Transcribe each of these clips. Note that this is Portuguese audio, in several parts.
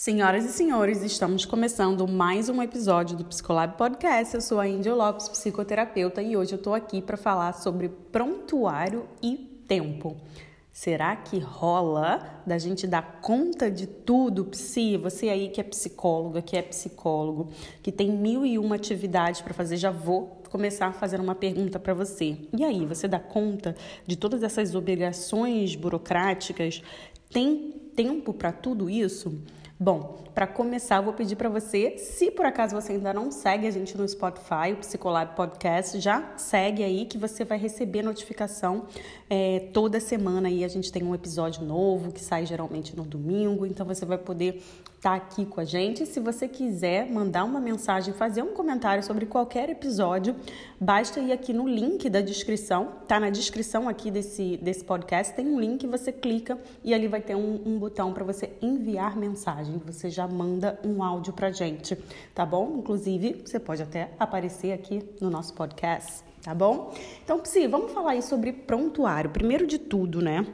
Senhoras e senhores, estamos começando mais um episódio do Psicolab Podcast. Eu sou a Índia Lopes, psicoterapeuta, e hoje eu estou aqui para falar sobre prontuário e tempo. Será que rola da gente dar conta de tudo, psi? Você aí que é psicóloga, que é psicólogo, que tem mil e uma atividades para fazer, já vou começar a fazer uma pergunta para você. E aí, você dá conta de todas essas obrigações burocráticas? Tem tempo para tudo isso? Bom, para começar, vou pedir para você, se por acaso você ainda não segue a gente no Spotify, o Psicolab Podcast, já segue aí que você vai receber notificação é, toda semana. Aí a gente tem um episódio novo que sai geralmente no domingo, então você vai poder tá aqui com a gente. Se você quiser mandar uma mensagem, fazer um comentário sobre qualquer episódio, basta ir aqui no link da descrição, tá na descrição aqui desse, desse podcast, tem um link, você clica e ali vai ter um, um botão para você enviar mensagem. Você já manda um áudio pra gente, tá bom? Inclusive, você pode até aparecer aqui no nosso podcast, tá bom? Então, Psi, vamos falar aí sobre prontuário. Primeiro de tudo, né?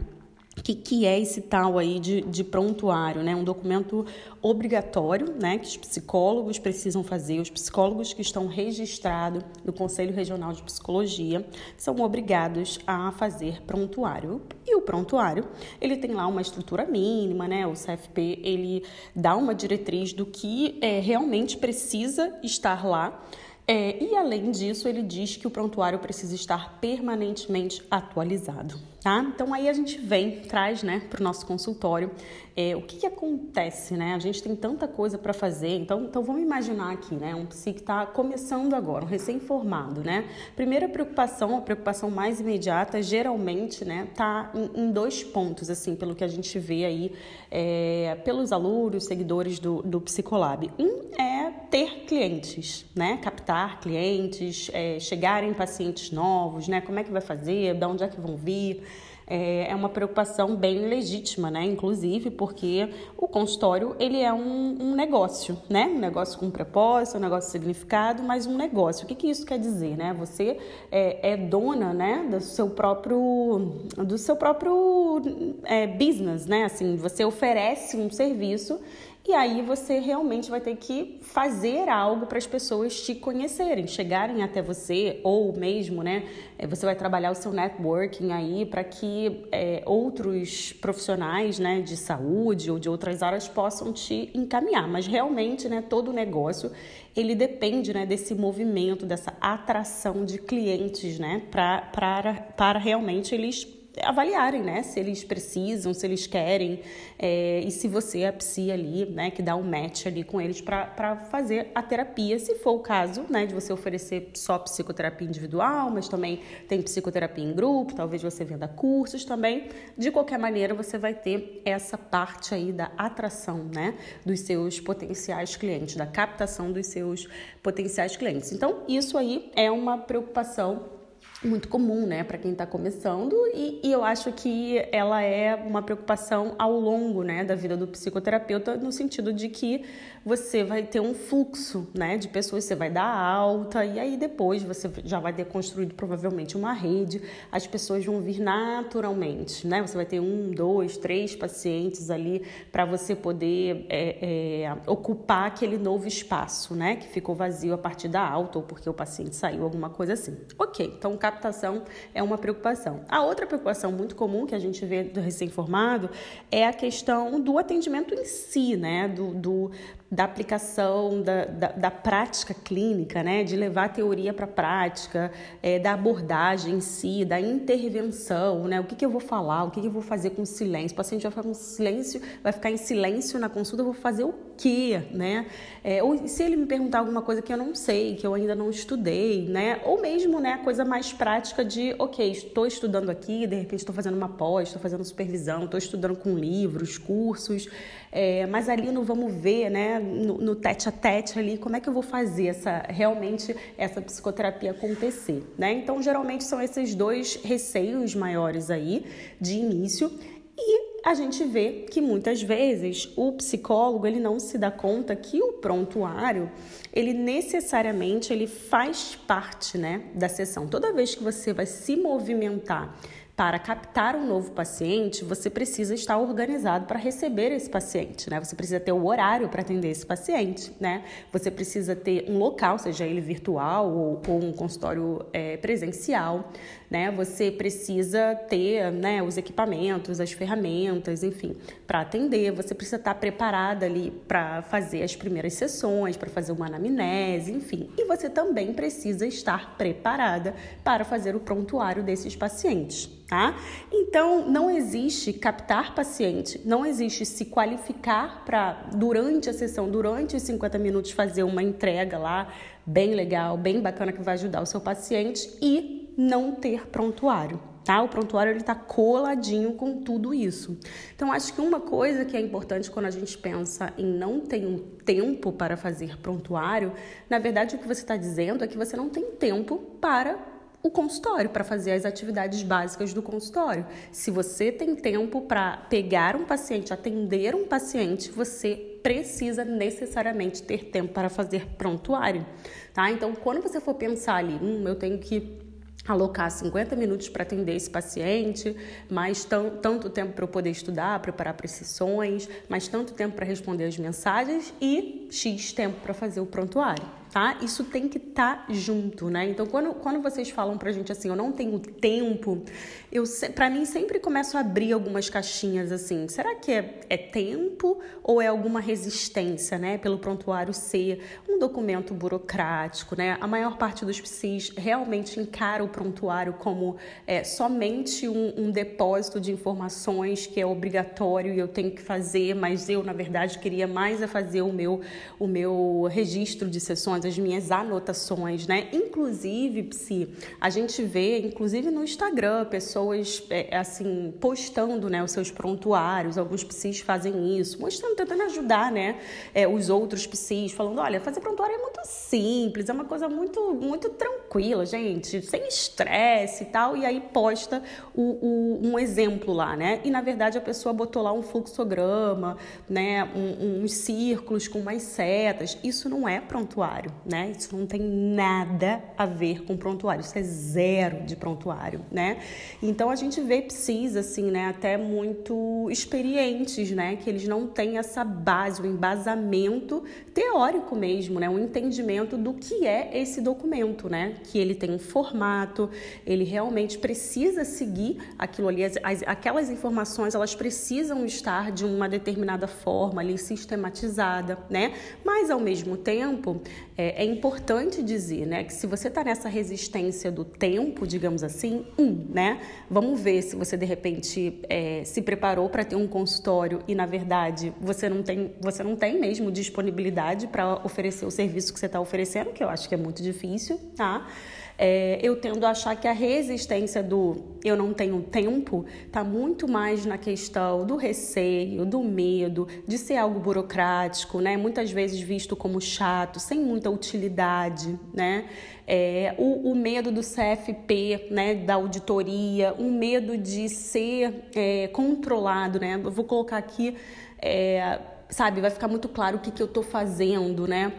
Que, que é esse tal aí de, de prontuário, né? Um documento obrigatório, né? Que os psicólogos precisam fazer, os psicólogos que estão registrados no Conselho Regional de Psicologia são obrigados a fazer prontuário. E o prontuário, ele tem lá uma estrutura mínima, né? O CFP, ele dá uma diretriz do que é, realmente precisa estar lá é, e além disso, ele diz que o prontuário precisa estar permanentemente atualizado, tá? Então aí a gente vem, traz, né, para o nosso consultório é, o que, que, acontece, né? A gente tem tanta coisa para fazer, então, então vamos imaginar aqui, né? Um psi que está começando agora, um recém-formado, né? Primeira preocupação, a preocupação mais imediata, geralmente, né, tá em, em dois pontos, assim, pelo que a gente vê aí é, pelos alunos, seguidores do, do Psicolab. Um é ter clientes, né? Captar clientes, é, chegarem pacientes novos, né? Como é que vai fazer, de onde é que vão vir é, é uma preocupação bem legítima, né? Inclusive porque o consultório ele é um, um negócio, né? Um negócio com propósito, um negócio significado, mas um negócio. O que, que isso quer dizer, né? Você é, é dona, né? Do seu próprio, do seu próprio é, business, né? Assim, você oferece um serviço e aí você realmente vai ter que fazer algo para as pessoas te conhecerem, chegarem até você, ou mesmo, né? É, você vai trabalhar o seu networking aí para que é, outros profissionais, né, de saúde ou de outras áreas possam te encaminhar. Mas realmente, né, todo negócio ele depende, né, desse movimento, dessa atração de clientes, né, pra, pra, para realmente eles avaliarem, né? Se eles precisam, se eles querem, é, e se você é a psi ali, né? Que dá um match ali com eles para fazer a terapia, se for o caso, né? De você oferecer só psicoterapia individual, mas também tem psicoterapia em grupo, talvez você venda cursos também. De qualquer maneira, você vai ter essa parte aí da atração, né? Dos seus potenciais clientes, da captação dos seus potenciais clientes. Então, isso aí é uma preocupação muito comum, né, para quem está começando, e, e, eu acho que ela é uma preocupação ao longo, né, da vida do psicoterapeuta, no sentido de que você vai ter um fluxo, né, de pessoas, você vai dar alta, e aí depois você já vai ter construído provavelmente uma rede, as pessoas vão vir naturalmente, né, você vai ter um, dois, três pacientes ali para você poder é, é, ocupar aquele novo espaço, né, que ficou vazio a partir da alta ou porque o paciente saiu, alguma coisa assim. Ok, então captação é uma preocupação. A outra preocupação muito comum que a gente vê do recém-formado é a questão do atendimento em si, né? Do, do da aplicação, da, da, da, prática clínica, né? de levar a teoria para a prática, é, da abordagem em si, da intervenção, né? o que, que eu vou falar, o que, que eu vou fazer com silêncio. O paciente vai ficar com silêncio, vai ficar em silêncio na consulta, eu vou fazer o quê? Né? É, ou se ele me perguntar alguma coisa que eu não sei, que eu ainda não estudei, né? ou mesmo né, a coisa mais prática de, ok, estou estudando aqui, de repente estou fazendo uma pós, estou fazendo supervisão, estou estudando com livros, cursos, é, mas ali não vamos ver, né, no, no, tete a tete ali, como é que eu vou fazer essa realmente essa psicoterapia acontecer, né? Então, geralmente são esses dois receios maiores aí de início e a gente vê que muitas vezes o psicólogo ele não se dá conta que o prontuário ele necessariamente ele faz parte né, da sessão. Toda vez que você vai se movimentar para captar um novo paciente, você precisa estar organizado para receber esse paciente, né? Você precisa ter o horário para atender esse paciente, né? Você precisa ter um local, seja ele virtual ou, ou um consultório é, presencial, né? Você precisa ter, né, os equipamentos, as ferramentas, enfim, para atender. Você precisa estar preparada ali para fazer as primeiras sessões, para fazer uma anamnese, enfim. E você também precisa estar preparada para fazer o prontuário desses pacientes tá? Então, não existe captar paciente, não existe se qualificar para, durante a sessão, durante os 50 minutos, fazer uma entrega lá bem legal, bem bacana que vai ajudar o seu paciente e não ter prontuário. Tá? O prontuário ele está coladinho com tudo isso. Então, acho que uma coisa que é importante quando a gente pensa em não ter um tempo para fazer prontuário, na verdade, o que você está dizendo é que você não tem tempo para o consultório, para fazer as atividades básicas do consultório. Se você tem tempo para pegar um paciente, atender um paciente, você precisa necessariamente ter tempo para fazer prontuário, tá? Então, quando você for pensar ali, hum, eu tenho que alocar 50 minutos para atender esse paciente, mais tanto tempo para eu poder estudar, preparar precisões, mais tanto tempo para responder as mensagens e X tempo para fazer o prontuário tá? Isso tem que estar tá junto, né? Então, quando, quando vocês falam pra gente assim, eu não tenho tempo, eu para mim sempre começo a abrir algumas caixinhas assim. Será que é, é tempo ou é alguma resistência, né? Pelo prontuário ser um documento burocrático, né? A maior parte dos psis realmente encara o prontuário como é, somente um, um depósito de informações que é obrigatório e eu tenho que fazer, mas eu, na verdade, queria mais é fazer o meu, o meu registro de sessões as minhas anotações, né? Inclusive, Psi, a gente vê, inclusive no Instagram, pessoas é, assim, postando né, os seus prontuários, alguns psis fazem isso, mostrando, tentando ajudar né, é, os outros psis, falando, olha, fazer prontuário é muito simples, é uma coisa muito, muito tranquila, gente, sem estresse e tal, e aí posta o, o, um exemplo lá, né? E na verdade a pessoa botou lá um fluxograma, né, um, uns círculos com mais setas, isso não é prontuário né? Isso não tem nada a ver com prontuário, isso é zero de prontuário, né? Então a gente vê psis assim, né, até muito experientes, né, que eles não têm essa base, o embasamento teórico mesmo, né, um entendimento do que é esse documento, né? Que ele tem um formato, ele realmente precisa seguir aquilo ali, as, as, aquelas informações, elas precisam estar de uma determinada forma ali sistematizada, né? Mas ao mesmo tempo, é, é importante dizer, né, que se você está nessa resistência do tempo, digamos assim, um, né, vamos ver se você de repente é, se preparou para ter um consultório e na verdade você não tem, você não tem mesmo disponibilidade para oferecer o serviço que você está oferecendo, que eu acho que é muito difícil, tá? É, eu tendo a achar que a resistência do eu não tenho tempo está muito mais na questão do receio, do medo, de ser algo burocrático, né? Muitas vezes visto como chato, sem utilidade, né? É, o, o, medo do CFP, né, da auditoria, um medo de ser é, controlado, né? Eu vou colocar aqui, é, sabe, vai ficar muito claro o que, que eu estou fazendo, né?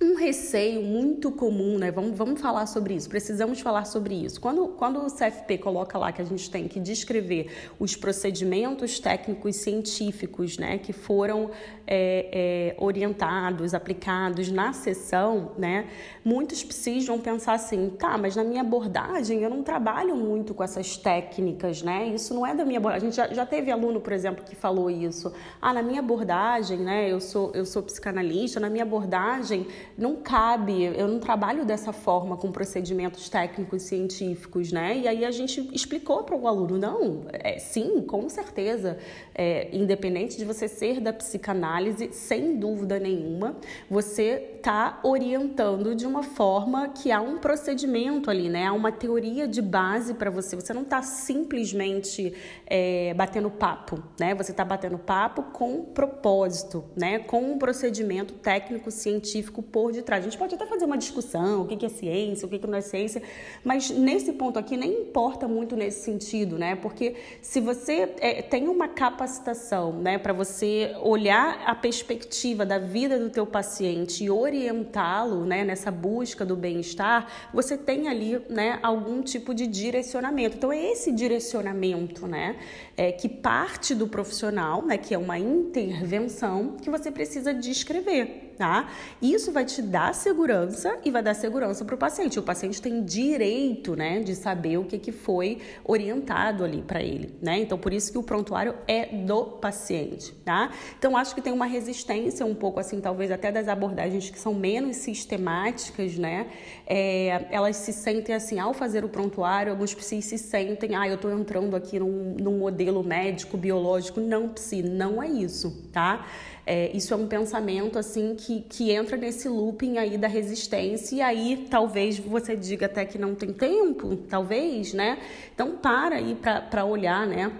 Um receio muito comum, né? Vamos, vamos falar sobre isso, precisamos falar sobre isso. Quando, quando o CFP coloca lá que a gente tem que descrever os procedimentos técnicos científicos, né, que foram é, é, orientados, aplicados na sessão, né, muitos precisam pensar assim, tá, mas na minha abordagem eu não trabalho muito com essas técnicas, né? Isso não é da minha abordagem. A gente já, já teve aluno, por exemplo, que falou isso. Ah, na minha abordagem, né? Eu sou, eu sou psicanalista, na minha abordagem não cabe, eu não trabalho dessa forma com procedimentos técnicos científicos, né? E aí a gente explicou para o aluno, não, é, sim, com certeza, é, independente de você ser da psicanálise, sem dúvida nenhuma, você está orientando de uma forma que há um procedimento ali, né? Há uma teoria de base para você. Você não está simplesmente é, batendo papo, né? Você está batendo papo com propósito, né? Com um procedimento técnico científico por por detrás. A gente pode até fazer uma discussão, o que é ciência, o que não é ciência, mas nesse ponto aqui nem importa muito nesse sentido, né? Porque se você é, tem uma capacitação, né, para você olhar a perspectiva da vida do teu paciente e orientá-lo, né, nessa busca do bem-estar, você tem ali, né, algum tipo de direcionamento. Então é esse direcionamento, né, é, que parte do profissional, né, que é uma intervenção que você precisa descrever, tá? Isso vai te dar segurança e vai dar segurança para o paciente. O paciente tem direito, né, de saber o que, que foi orientado ali para ele, né? Então por isso que o prontuário é do paciente, tá? Então acho que tem uma resistência um pouco assim, talvez até das abordagens que são menos sistemáticas, né? É, elas se sentem assim, ao fazer o prontuário, alguns psis se sentem, ah, eu estou entrando aqui num, num modelo médico, biológico. Não, psi, não é isso, tá? É, isso é um pensamento assim que, que entra nesse looping aí da resistência e aí talvez você diga até que não tem tempo, talvez, né? Então para aí para olhar, né?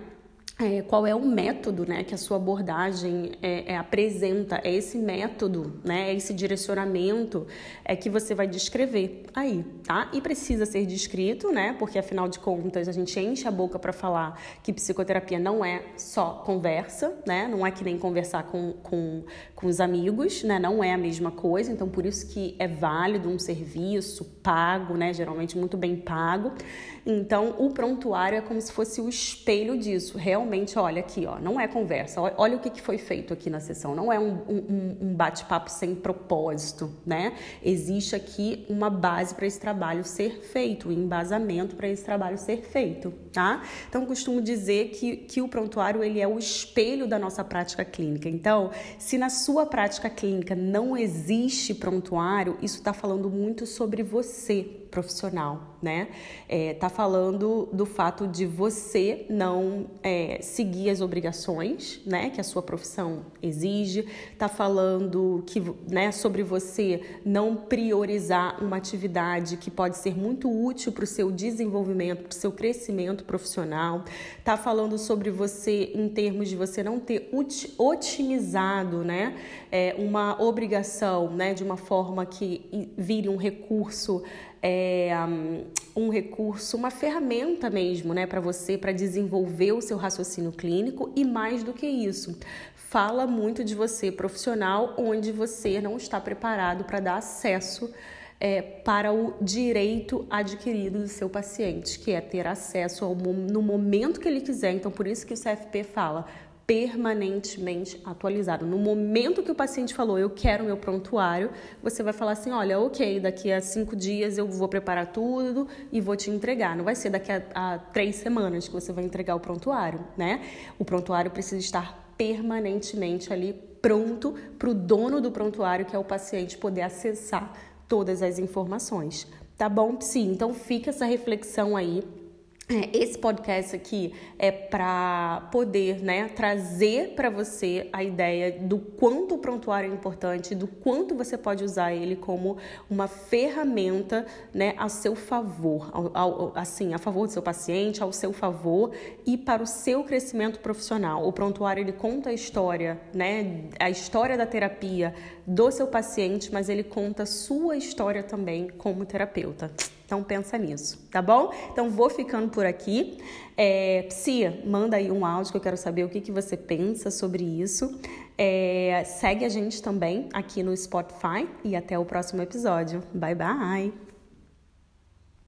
É, qual é o método né, que a sua abordagem é, é, apresenta, é esse método, né, é esse direcionamento é que você vai descrever aí, tá? E precisa ser descrito, né? Porque afinal de contas a gente enche a boca para falar que psicoterapia não é só conversa, né? Não é que nem conversar com, com, com os amigos, né? Não é a mesma coisa, então por isso que é válido um serviço pago, né? Geralmente muito bem pago. Então, o prontuário é como se fosse o espelho disso. Realmente, olha aqui, ó, não é conversa. Olha o que foi feito aqui na sessão. Não é um, um, um bate-papo sem propósito, né? Existe aqui uma base para esse trabalho ser feito, um embasamento para esse trabalho ser feito, tá? Então, costumo dizer que, que o prontuário ele é o espelho da nossa prática clínica. Então, se na sua prática clínica não existe prontuário, isso está falando muito sobre você, profissional, né? É, tá falando do fato de você não é, seguir as obrigações, né? Que a sua profissão exige. Tá falando que, né? Sobre você não priorizar uma atividade que pode ser muito útil para o seu desenvolvimento, para o seu crescimento profissional. Tá falando sobre você em termos de você não ter otimizado, né? É, uma obrigação, né? De uma forma que vire um recurso é, um recurso, uma ferramenta mesmo, né, para você, para desenvolver o seu raciocínio clínico e mais do que isso, fala muito de você profissional, onde você não está preparado para dar acesso é, para o direito adquirido do seu paciente, que é ter acesso ao, no momento que ele quiser. Então, por isso que o CFP fala permanentemente atualizado. No momento que o paciente falou, eu quero meu prontuário, você vai falar assim, olha, ok, daqui a cinco dias eu vou preparar tudo e vou te entregar. Não vai ser daqui a, a três semanas que você vai entregar o prontuário, né? O prontuário precisa estar permanentemente ali pronto para o dono do prontuário, que é o paciente, poder acessar todas as informações. Tá bom, sim? Então fica essa reflexão aí esse podcast aqui é para poder né, trazer para você a ideia do quanto o prontuário é importante, do quanto você pode usar ele como uma ferramenta né, a seu favor, ao, ao, assim, a favor do seu paciente, ao seu favor e para o seu crescimento profissional. O prontuário ele conta a história, né, a história da terapia do seu paciente, mas ele conta a sua história também como terapeuta. Então pensa nisso, tá bom? Então vou ficando por aqui. É, Psia, manda aí um áudio que eu quero saber o que, que você pensa sobre isso. É, segue a gente também aqui no Spotify e até o próximo episódio. Bye bye!